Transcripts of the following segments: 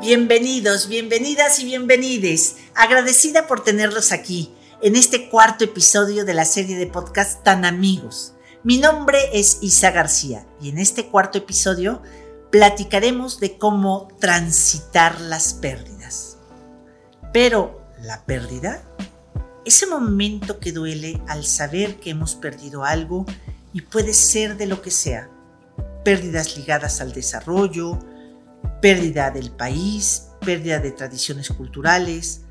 Bienvenidos, bienvenidas y bienvenides. Agradecida por tenerlos aquí en este cuarto episodio de la serie de podcast Tan Amigos. Mi nombre es Isa García y en este cuarto episodio platicaremos de cómo transitar las pérdidas. Pero, ¿la pérdida? Ese momento que duele al saber que hemos perdido algo y puede ser de lo que sea. Pérdidas ligadas al desarrollo, pérdida del país, pérdida de tradiciones culturales,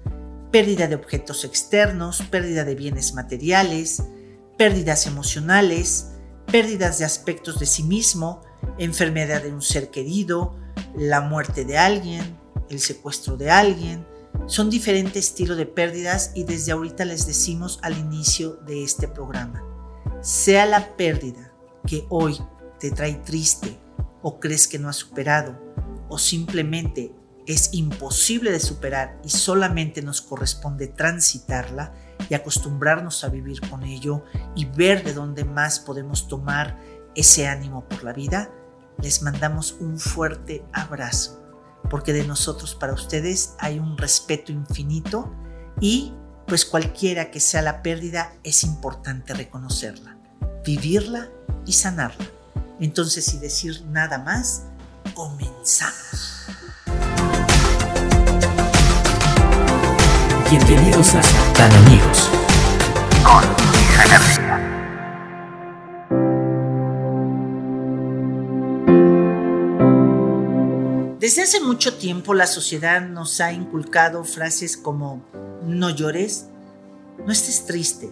pérdida de objetos externos, pérdida de bienes materiales, pérdidas emocionales, pérdidas de aspectos de sí mismo, enfermedad de un ser querido, la muerte de alguien, el secuestro de alguien. Son diferentes estilos de pérdidas y desde ahorita les decimos al inicio de este programa. Sea la pérdida que hoy te trae triste o crees que no has superado o simplemente es imposible de superar y solamente nos corresponde transitarla y acostumbrarnos a vivir con ello y ver de dónde más podemos tomar ese ánimo por la vida, les mandamos un fuerte abrazo, porque de nosotros para ustedes hay un respeto infinito y pues cualquiera que sea la pérdida es importante reconocerla, vivirla y sanarla. Entonces, sin decir nada más, comenzamos. Bienvenidos a Tan Amigos con. Desde hace mucho tiempo la sociedad nos ha inculcado frases como no llores, no estés triste,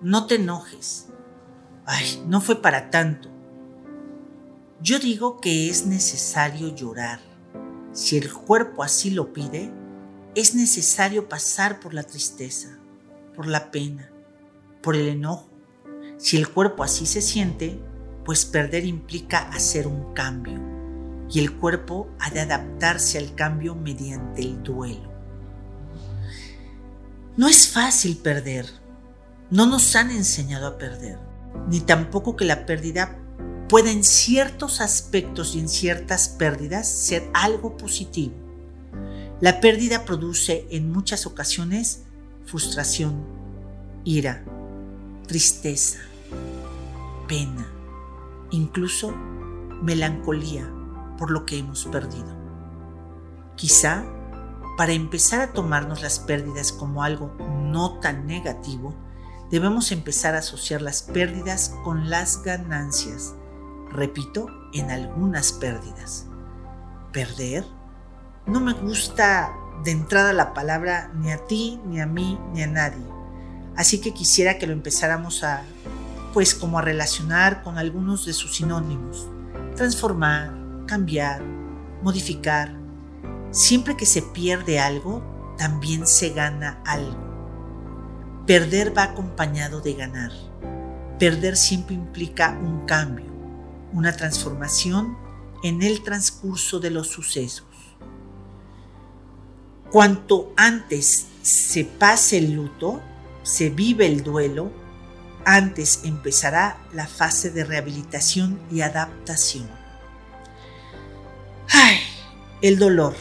no te enojes, ay, no fue para tanto. Yo digo que es necesario llorar. Si el cuerpo así lo pide, es necesario pasar por la tristeza, por la pena, por el enojo. Si el cuerpo así se siente, pues perder implica hacer un cambio y el cuerpo ha de adaptarse al cambio mediante el duelo. No es fácil perder, no nos han enseñado a perder, ni tampoco que la pérdida pueda en ciertos aspectos y en ciertas pérdidas ser algo positivo. La pérdida produce en muchas ocasiones frustración, ira, tristeza, pena, incluso melancolía por lo que hemos perdido. Quizá para empezar a tomarnos las pérdidas como algo no tan negativo, debemos empezar a asociar las pérdidas con las ganancias. Repito, en algunas pérdidas. Perder no me gusta de entrada la palabra ni a ti, ni a mí, ni a nadie. Así que quisiera que lo empezáramos a, pues como a relacionar con algunos de sus sinónimos. Transformar, cambiar, modificar. Siempre que se pierde algo, también se gana algo. Perder va acompañado de ganar. Perder siempre implica un cambio, una transformación en el transcurso de los sucesos. Cuanto antes se pase el luto, se vive el duelo, antes empezará la fase de rehabilitación y adaptación. Ay, el dolor,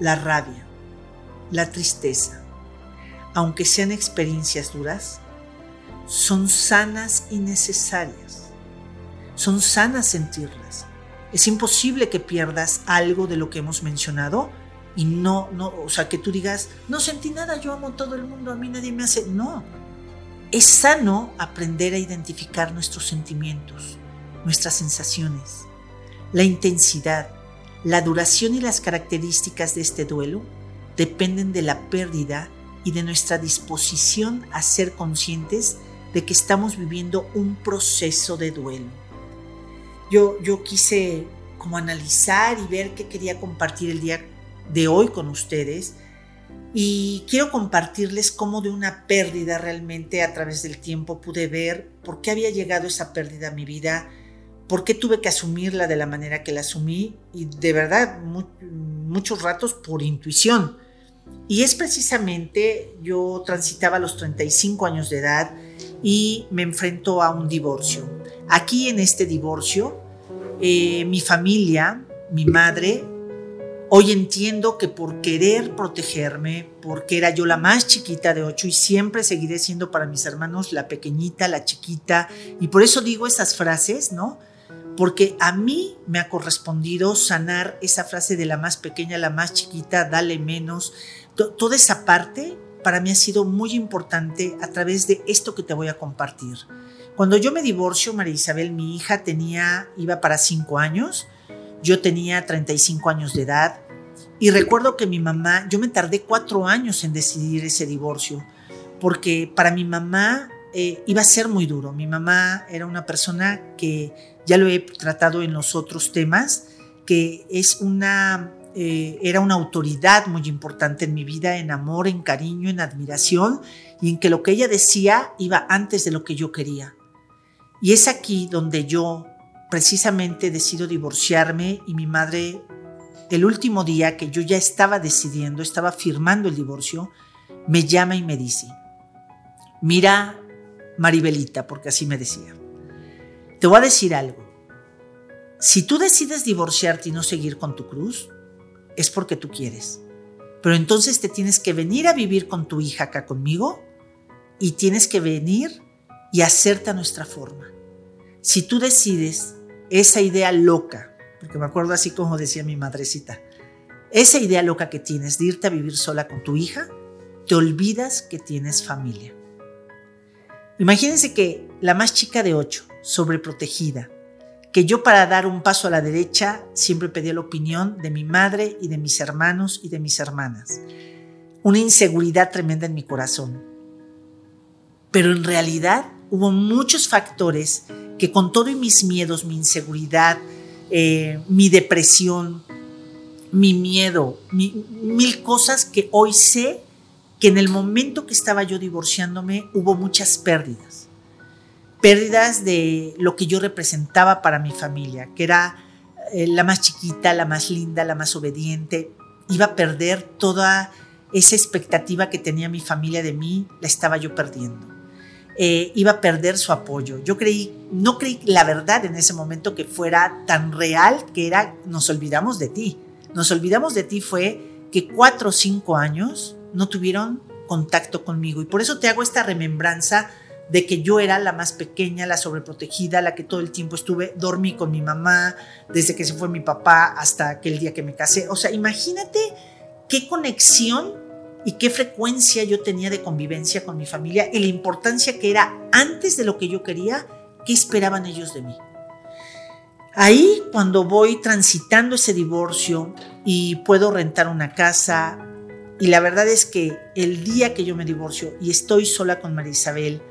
la rabia, la tristeza, aunque sean experiencias duras, son sanas y necesarias. Son sanas sentirlas. Es imposible que pierdas algo de lo que hemos mencionado y no, no, o sea, que tú digas, no sentí nada, yo amo todo el mundo, a mí nadie me hace. No. Es sano aprender a identificar nuestros sentimientos, nuestras sensaciones, la intensidad, la duración y las características de este duelo dependen de la pérdida y de nuestra disposición a ser conscientes de que estamos viviendo un proceso de duelo. Yo, yo quise como analizar y ver qué quería compartir el día de hoy con ustedes y quiero compartirles cómo de una pérdida realmente a través del tiempo pude ver por qué había llegado esa pérdida a mi vida, por qué tuve que asumirla de la manera que la asumí y de verdad muchos ratos por intuición. Y es precisamente, yo transitaba los 35 años de edad y me enfrento a un divorcio. Aquí en este divorcio, eh, mi familia, mi madre, Hoy entiendo que por querer protegerme, porque era yo la más chiquita de ocho y siempre seguiré siendo para mis hermanos la pequeñita, la chiquita, y por eso digo esas frases, ¿no? Porque a mí me ha correspondido sanar esa frase de la más pequeña, la más chiquita, dale menos. Toda esa parte para mí ha sido muy importante a través de esto que te voy a compartir. Cuando yo me divorcio, María Isabel, mi hija tenía, iba para cinco años, yo tenía 35 años de edad y recuerdo que mi mamá, yo me tardé cuatro años en decidir ese divorcio, porque para mi mamá eh, iba a ser muy duro. Mi mamá era una persona que ya lo he tratado en los otros temas, que es una, eh, era una autoridad muy importante en mi vida, en amor, en cariño, en admiración, y en que lo que ella decía iba antes de lo que yo quería. Y es aquí donde yo precisamente decido divorciarme y mi madre, el último día que yo ya estaba decidiendo, estaba firmando el divorcio, me llama y me dice, mira Maribelita, porque así me decía, te voy a decir algo, si tú decides divorciarte y no seguir con tu cruz, es porque tú quieres. Pero entonces te tienes que venir a vivir con tu hija acá conmigo y tienes que venir y hacerte a nuestra forma. Si tú decides esa idea loca, porque me acuerdo así como decía mi madrecita, esa idea loca que tienes de irte a vivir sola con tu hija, te olvidas que tienes familia. Imagínense que la más chica de ocho, sobreprotegida, que yo para dar un paso a la derecha siempre pedía la opinión de mi madre y de mis hermanos y de mis hermanas. Una inseguridad tremenda en mi corazón. Pero en realidad hubo muchos factores que con todo y mis miedos, mi inseguridad, eh, mi depresión, mi miedo, mil cosas que hoy sé que en el momento que estaba yo divorciándome hubo muchas pérdidas. Pérdidas de lo que yo representaba para mi familia, que era eh, la más chiquita, la más linda, la más obediente. Iba a perder toda esa expectativa que tenía mi familia de mí, la estaba yo perdiendo. Eh, iba a perder su apoyo. Yo creí, no creí la verdad en ese momento que fuera tan real que era, nos olvidamos de ti. Nos olvidamos de ti fue que cuatro o cinco años no tuvieron contacto conmigo y por eso te hago esta remembranza de que yo era la más pequeña, la sobreprotegida, la que todo el tiempo estuve, dormí con mi mamá, desde que se fue mi papá hasta aquel día que me casé. O sea, imagínate qué conexión y qué frecuencia yo tenía de convivencia con mi familia y la importancia que era antes de lo que yo quería, qué esperaban ellos de mí. Ahí cuando voy transitando ese divorcio y puedo rentar una casa, y la verdad es que el día que yo me divorcio y estoy sola con María Isabel,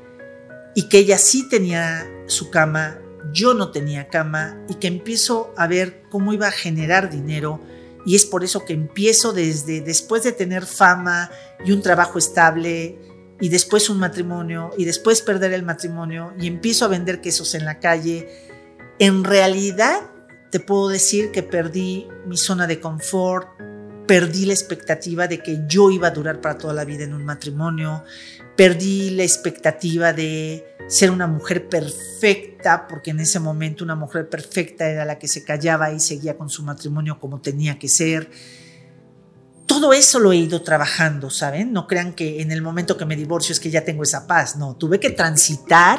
y que ella sí tenía su cama, yo no tenía cama, y que empiezo a ver cómo iba a generar dinero, y es por eso que empiezo desde después de tener fama y un trabajo estable y después un matrimonio y después perder el matrimonio y empiezo a vender quesos en la calle. En realidad te puedo decir que perdí mi zona de confort, perdí la expectativa de que yo iba a durar para toda la vida en un matrimonio, perdí la expectativa de ser una mujer perfecta, porque en ese momento una mujer perfecta era la que se callaba y seguía con su matrimonio como tenía que ser. Todo eso lo he ido trabajando, ¿saben? No crean que en el momento que me divorcio es que ya tengo esa paz, no, tuve que transitar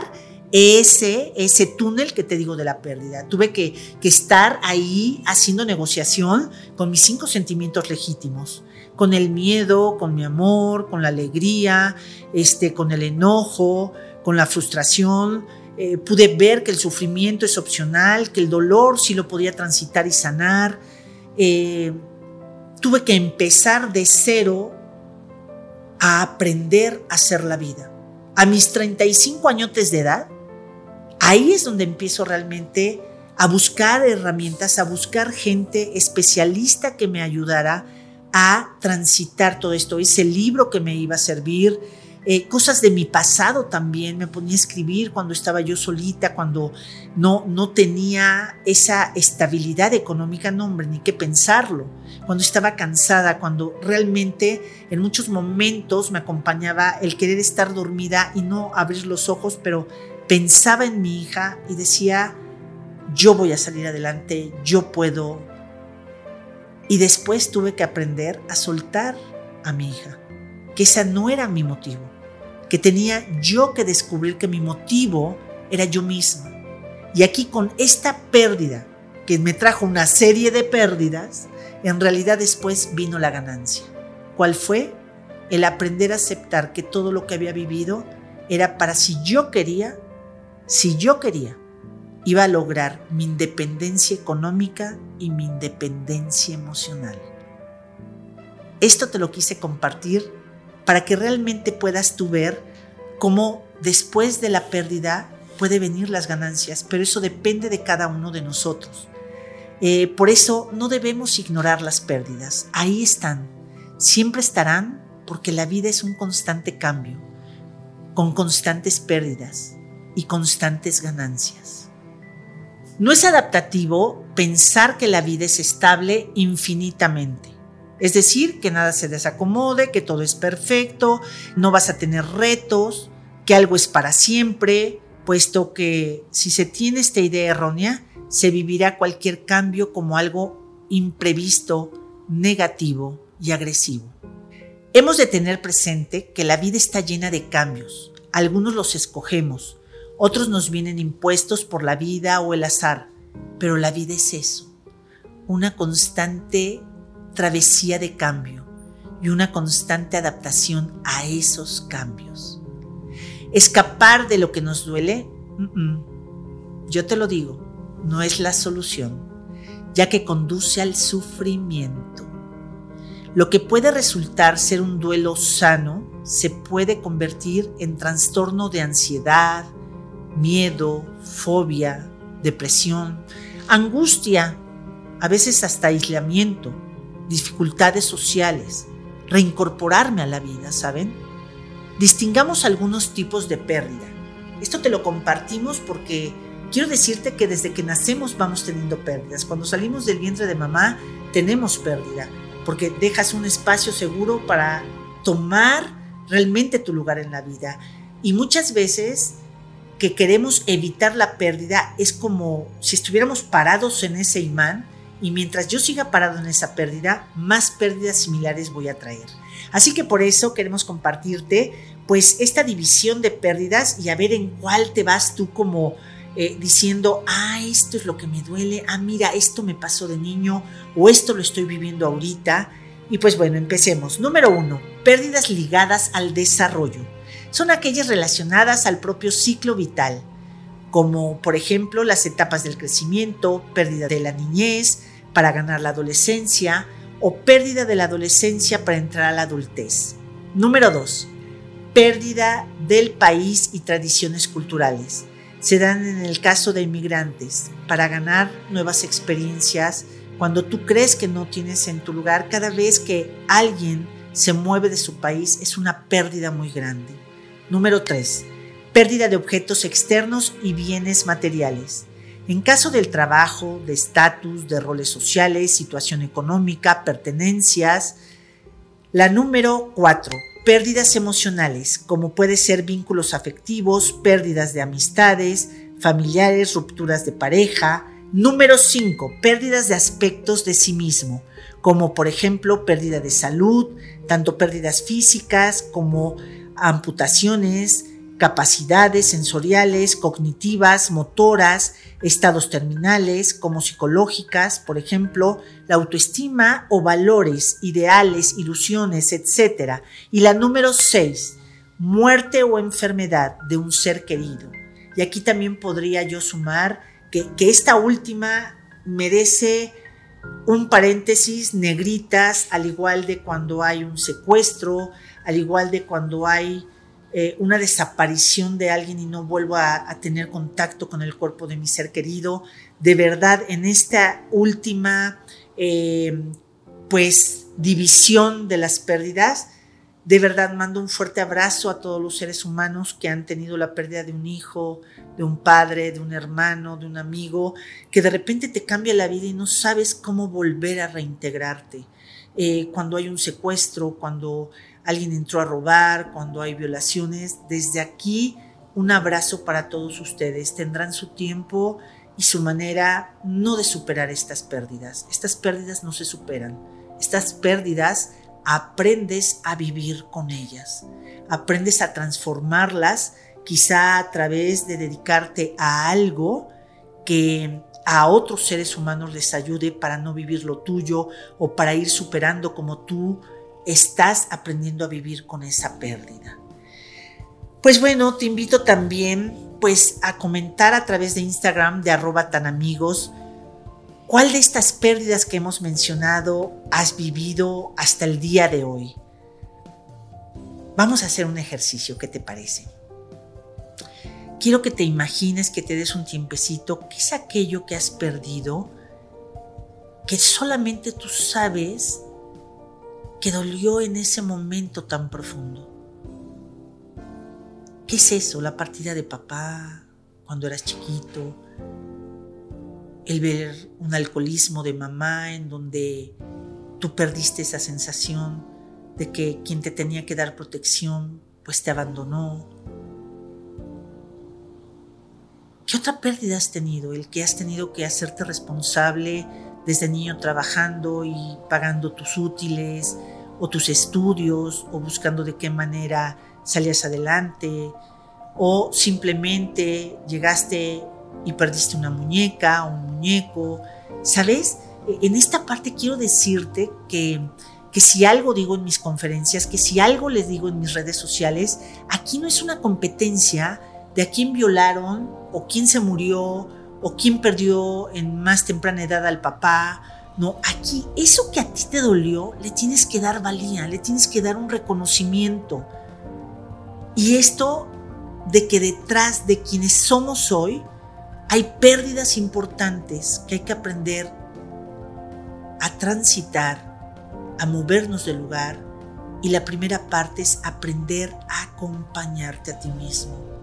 ese, ese túnel que te digo de la pérdida. Tuve que, que estar ahí haciendo negociación con mis cinco sentimientos legítimos con el miedo, con mi amor, con la alegría, este, con el enojo, con la frustración. Eh, pude ver que el sufrimiento es opcional, que el dolor sí lo podía transitar y sanar. Eh, tuve que empezar de cero a aprender a hacer la vida. A mis 35 años de edad, ahí es donde empiezo realmente a buscar herramientas, a buscar gente especialista que me ayudara a transitar todo esto. Ese libro que me iba a servir, eh, cosas de mi pasado también, me ponía a escribir cuando estaba yo solita, cuando no, no tenía esa estabilidad económica, no hombre, ni qué pensarlo, cuando estaba cansada, cuando realmente en muchos momentos me acompañaba el querer estar dormida y no abrir los ojos, pero pensaba en mi hija y decía, yo voy a salir adelante, yo puedo, Y después tuve que aprender a soltar a mi hija, que esa no era mi motivo, que tenía yo que descubrir que mi motivo era yo misma. Y aquí con esta pérdida, que me trajo una serie de pérdidas, en realidad después vino la ganancia. ¿Cuál fue? El aprender a aceptar que todo lo que había vivido era para si yo quería, si yo quería, iba a lograr mi independencia económica y mi independencia emocional. Esto te lo quise compartir para que realmente puedas tú ver cómo después de la pérdida puede venir las ganancias, pero eso depende de cada uno de nosotros. Eh, por eso no debemos ignorar las pérdidas. Ahí están. Siempre estarán porque la vida es un constante cambio, con constantes pérdidas y constantes ganancias. No es adaptativo pensar que la vida es estable infinitamente. Es decir, que nada se desacomode, que todo es perfecto, no vas a tener retos, que algo es para siempre, puesto que si se tiene esta idea errónea, se vivirá cualquier cambio como algo imprevisto, negativo y agresivo. Hemos de tener presente que la vida está llena de cambios. Algunos los escogemos, otros nos vienen impuestos por la vida o el azar, pero la vida es eso, una constante travesía de cambio y una constante adaptación a esos cambios. Escapar de lo que nos duele, yo te lo digo, no es la solución, ya que conduce al sufrimiento. Lo que puede resultar ser un duelo sano se puede convertir en trastorno de ansiedad, miedo, fobia, depresión, angustia, a veces hasta aislamiento, dificultades sociales, reincorporarme a la vida, ¿saben? Distingamos algunos tipos de pérdida. Esto te lo compartimos porque quiero decirte que desde que nacemos vamos teniendo pérdidas. Cuando salimos del vientre de mamá tenemos pérdida porque dejas un espacio seguro para tomar realmente tu lugar en la vida. Y muchas veces que queremos evitar la pérdida es como si estuviéramos parados en ese imán y mientras yo siga parado en esa pérdida, más pérdidas similares voy a traer. Así que por eso queremos compartirte pues esta división de pérdidas y a ver en cuál te vas tú como eh, diciendo, ah, esto es lo que me duele, ah, mira, esto me pasó de niño o esto lo estoy viviendo ahorita. Y pues bueno, empecemos. Número uno, pérdidas ligadas al desarrollo son aquellas relacionadas al propio ciclo vital, como por ejemplo las etapas del crecimiento, pérdida de la niñez para ganar la adolescencia o pérdida de la adolescencia para entrar a la adultez. Número 2. Pérdida del país y tradiciones culturales. Se dan en el caso de inmigrantes para ganar nuevas experiencias. Cuando tú crees que no tienes en tu lugar, cada vez que alguien se mueve de su país es una pérdida muy grande. Número 3. Pérdida de objetos externos y bienes materiales. En caso del trabajo, de estatus, de roles sociales, situación económica, pertenencias. La número 4. Pérdidas emocionales, como puede ser vínculos afectivos, pérdidas de amistades, familiares, rupturas de pareja. Número 5. Pérdidas de aspectos de sí mismo, como por ejemplo pérdida de salud, tanto pérdidas físicas como amputaciones, capacidades sensoriales, cognitivas, motoras, estados terminales como psicológicas, por ejemplo, la autoestima o valores, ideales, ilusiones, etc. Y la número 6, muerte o enfermedad de un ser querido. Y aquí también podría yo sumar que, que esta última merece un paréntesis negritas, al igual de cuando hay un secuestro, al igual de cuando hay eh, una desaparición de alguien y no vuelvo a, tener contacto con el cuerpo de mi ser querido. De verdad, en esta última, eh, pues, división de las pérdidas, de verdad mando un fuerte abrazo a todos los seres humanos que han tenido la pérdida de un hijo, de un padre, de un hermano, de un amigo, que de repente te cambia la vida y no sabes cómo volver a reintegrarte. Eh, cuando hay un secuestro, cuando alguien entró a robar, cuando hay violaciones. Desde aquí, un abrazo para todos ustedes. Tendrán su tiempo y su manera no de superar estas pérdidas. Estas pérdidas no se superan. Estas pérdidas aprendes a vivir con ellas. Aprendes a transformarlas quizá a través de dedicarte a algo que a otros seres humanos les ayude para no vivir lo tuyo o para ir superando como tú estás aprendiendo a vivir con esa pérdida. Pues bueno, te invito también pues a comentar a través de Instagram de arroba tan amigos cuál de estas pérdidas que hemos mencionado has vivido hasta el día de hoy. Vamos a hacer un ejercicio, ¿qué te parece? quiero que te imagines que te des un tiempecito, qué es aquello que has perdido, que solamente tú sabes que dolió en ese momento tan profundo. ¿Qué es eso? La partida de papá cuando eras chiquito, el ver un alcoholismo de mamá en donde tú perdiste esa sensación de que quien te tenía que dar protección pues te abandonó, ¿Qué otra pérdida has tenido? El que has tenido que hacerte responsable desde niño trabajando y pagando tus útiles o tus estudios o buscando de qué manera salías adelante o simplemente llegaste y perdiste una muñeca o un muñeco. ¿Sabes? En esta parte quiero decirte que, que si algo digo en mis conferencias, que si algo les digo en mis redes sociales, aquí no es una competencia de a quién violaron o quién se murió o quién perdió en más temprana edad al papá. No, aquí eso que a ti te dolió, le tienes que dar valía, le tienes que dar un reconocimiento. Y esto de que detrás de quienes somos hoy hay pérdidas importantes que hay que aprender a transitar, a movernos del lugar. Y la primera parte es aprender a acompañarte a ti mismo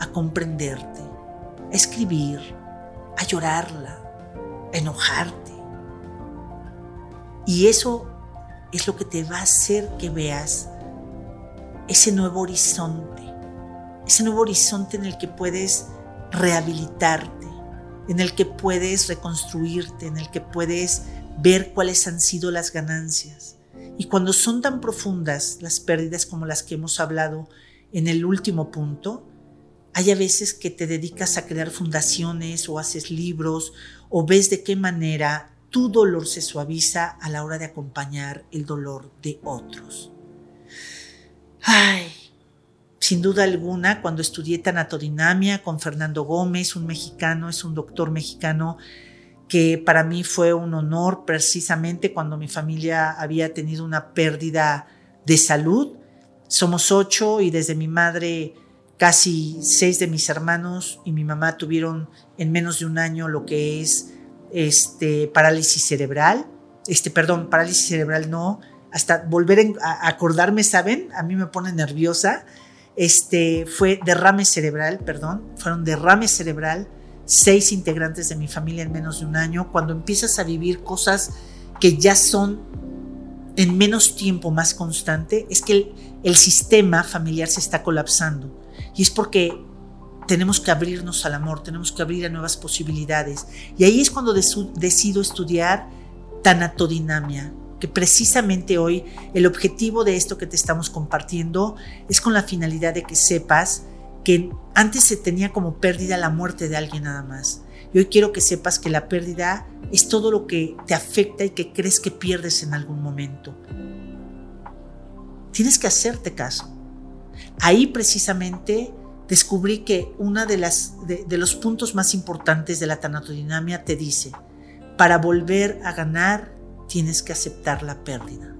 a comprenderte, a escribir, a llorarla, a enojarte. Y eso es lo que te va a hacer que veas ese nuevo horizonte, ese nuevo horizonte en el que puedes rehabilitarte, en el que puedes reconstruirte, en el que puedes ver cuáles han sido las ganancias. Y cuando son tan profundas las pérdidas como las que hemos hablado en el último punto, hay a veces que te dedicas a crear fundaciones o haces libros o ves de qué manera tu dolor se suaviza a la hora de acompañar el dolor de otros. Ay, sin duda alguna, cuando estudié tanatodinamia con Fernando Gómez, un mexicano, es un doctor mexicano que para mí fue un honor precisamente cuando mi familia había tenido una pérdida de salud. Somos ocho y desde mi madre Casi seis de mis hermanos y mi mamá tuvieron en menos de un año lo que es este, parálisis cerebral. Este, perdón, parálisis cerebral no. Hasta volver a acordarme, ¿saben? A mí me pone nerviosa. Este, fue derrame cerebral, perdón. Fueron derrame cerebral. Seis integrantes de mi familia en menos de un año. Cuando empiezas a vivir cosas que ya son en menos tiempo más constante, es que el, el sistema familiar se está colapsando. Y es porque tenemos que abrirnos al amor, tenemos que abrir a nuevas posibilidades. Y ahí es cuando decido estudiar tanatodinamia, que precisamente hoy el objetivo de esto que te estamos compartiendo es con la finalidad de que sepas que antes se tenía como pérdida la muerte de alguien nada más. Y hoy quiero que sepas que la pérdida es todo lo que te afecta y que crees que pierdes en algún momento. Tienes que hacerte caso. Ahí precisamente descubrí que uno de, los puntos más importantes de la tanatodinamia te dice, para volver a ganar tienes que aceptar la pérdida.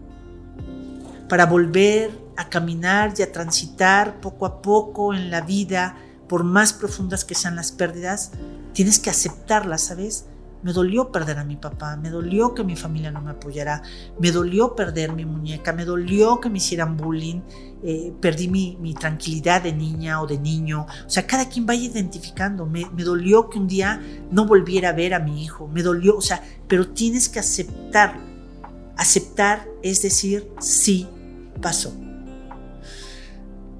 Para volver a caminar y a transitar poco a poco en la vida, por más profundas que sean las pérdidas, tienes que aceptarlas, ¿sabes? Me dolió perder a mi papá, me dolió que mi familia no me apoyara, me dolió perder mi muñeca, me dolió que me hicieran bullying, eh, perdí mi, tranquilidad de niña o de niño. O sea, cada quien vaya identificando. Me, me dolió que un día no volviera a ver a mi hijo, me dolió, o sea, pero tienes que aceptarlo. Aceptar es decir, sí pasó.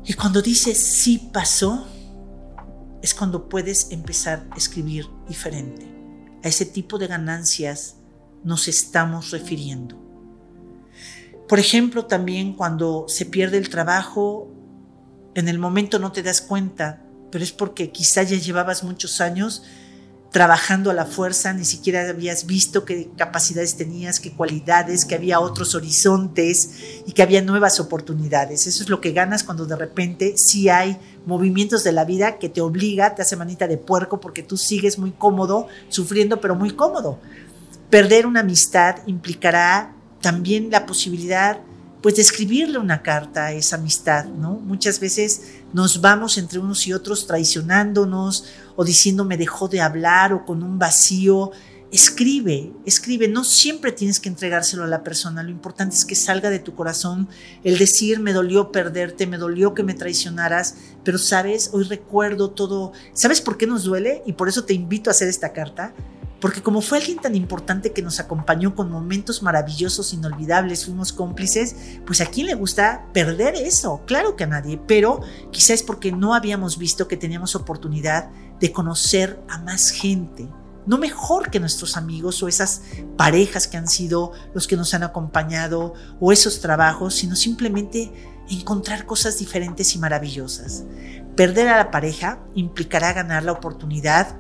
Y cuando dices sí pasó, es cuando puedes empezar a escribir diferente. A ese tipo de ganancias nos estamos refiriendo. Por ejemplo, también cuando se pierde el trabajo, en el momento no te das cuenta, pero es porque quizá ya llevabas muchos años trabajando a la fuerza, ni siquiera habías visto qué capacidades tenías, qué cualidades, que había otros horizontes y que había nuevas oportunidades. Eso es lo que ganas cuando de repente sí hay movimientos de la vida que te obliga, te hace manita de puerco porque tú sigues muy cómodo, sufriendo pero muy cómodo. Perder una amistad implicará también la posibilidad pues de escribirle una carta a esa amistad, ¿no? Muchas veces nos vamos entre unos y otros traicionándonos o diciendo me dejó de hablar o con un vacío. Escribe, escribe, no siempre tienes que entregárselo a la persona, lo importante es que salga de tu corazón el decir me dolió perderte, me dolió que me traicionaras, pero sabes, hoy recuerdo todo, ¿sabes por qué nos duele? Y por eso te invito a hacer esta carta, porque como fue alguien tan importante que nos acompañó con momentos maravillosos, inolvidables, fuimos cómplices, pues a quién le gusta perder eso, claro que a nadie, pero quizás porque no habíamos visto que teníamos oportunidad de conocer a más gente, no mejor que nuestros amigos o esas parejas que han sido los que nos han acompañado o esos trabajos, sino simplemente encontrar cosas diferentes y maravillosas. Perder a la pareja implicará ganar la oportunidad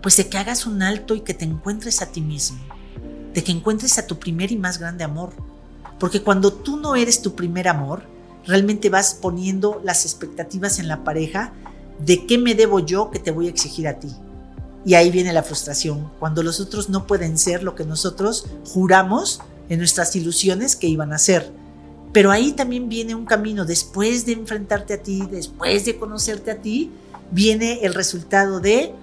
pues de que hagas un alto y que te encuentres a ti mismo, de que encuentres a tu primer y más grande amor. Porque cuando tú no eres tu primer amor, realmente vas poniendo las expectativas en la pareja de qué me debo yo que te voy a exigir a ti. Y ahí viene la frustración, cuando los otros no pueden ser lo que nosotros juramos en nuestras ilusiones que iban a ser. Pero ahí también viene un camino, después de enfrentarte a ti, después de conocerte a ti, viene el resultado de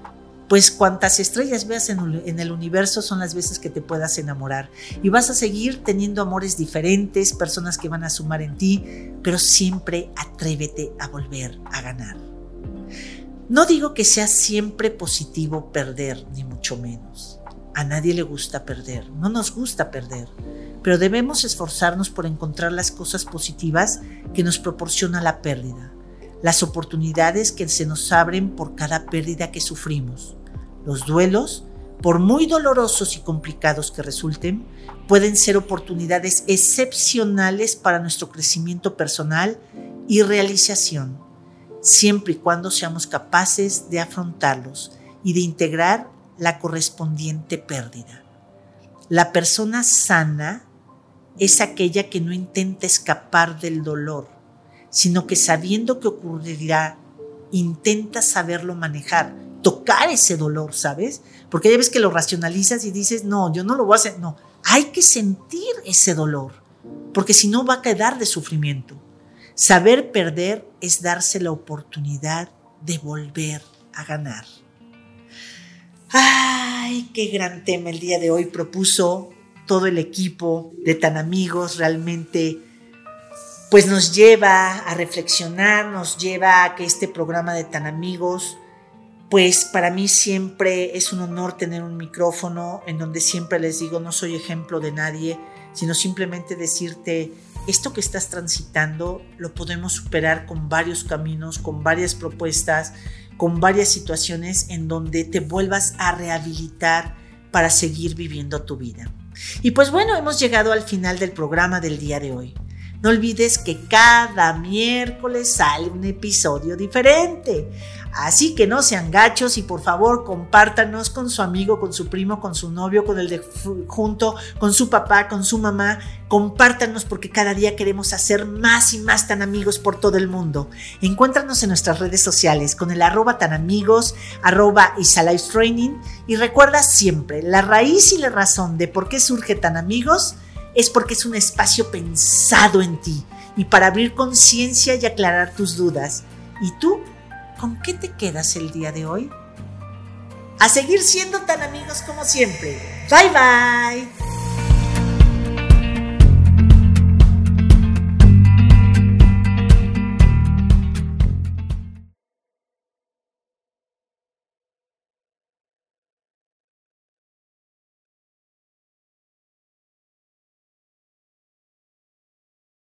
pues cuantas estrellas veas en, el universo son las veces que te puedas enamorar. Y vas a seguir teniendo amores diferentes, personas que van a sumar en ti, pero siempre atrévete a volver a ganar. No digo que sea siempre positivo perder, ni mucho menos. A nadie le gusta perder, no nos gusta perder, pero debemos esforzarnos por encontrar las cosas positivas que nos proporciona la pérdida, las oportunidades que se nos abren por cada pérdida que sufrimos. Los duelos, por muy dolorosos y complicados que resulten, pueden ser oportunidades excepcionales para nuestro crecimiento personal y realización, siempre y cuando seamos capaces de afrontarlos y de integrar la correspondiente pérdida. La persona sana es aquella que no intenta escapar del dolor, sino que sabiendo que ocurrirá, intenta saberlo manejar tocar ese dolor, ¿sabes? Porque ya ves que lo racionalizas y dices, no, yo no lo voy a hacer. No, hay que sentir ese dolor, porque si no va a quedar de sufrimiento. Saber perder es darse la oportunidad de volver a ganar. Ay, qué gran tema el día de hoy propuso todo el equipo de Tan Amigos, realmente pues nos lleva a reflexionar, nos lleva a que este programa de Tan Amigos pues para mí siempre es un honor tener un micrófono en donde siempre les digo, no soy ejemplo de nadie, sino simplemente decirte, esto que estás transitando lo podemos superar con varios caminos, con varias propuestas, con varias situaciones en donde te vuelvas a rehabilitar para seguir viviendo tu vida. Y pues bueno, hemos llegado al final del programa del día de hoy. No olvides que cada miércoles sale un episodio diferente. Así que no sean gachos y por favor compártanos con su amigo, con su primo, con su novio, con el de junto, con su papá, con su mamá. Compártanos porque cada día queremos hacer más y más tan amigos por todo el mundo. Encuéntranos en nuestras redes sociales con el arroba tan amigos, arroba Training y recuerda siempre, la raíz y la razón de por qué surge tan amigos es porque es un espacio pensado en ti y para abrir conciencia y aclarar tus dudas. ¿Y tú ¿con qué te quedas el día de hoy? A seguir siendo tan amigos como siempre. Bye bye.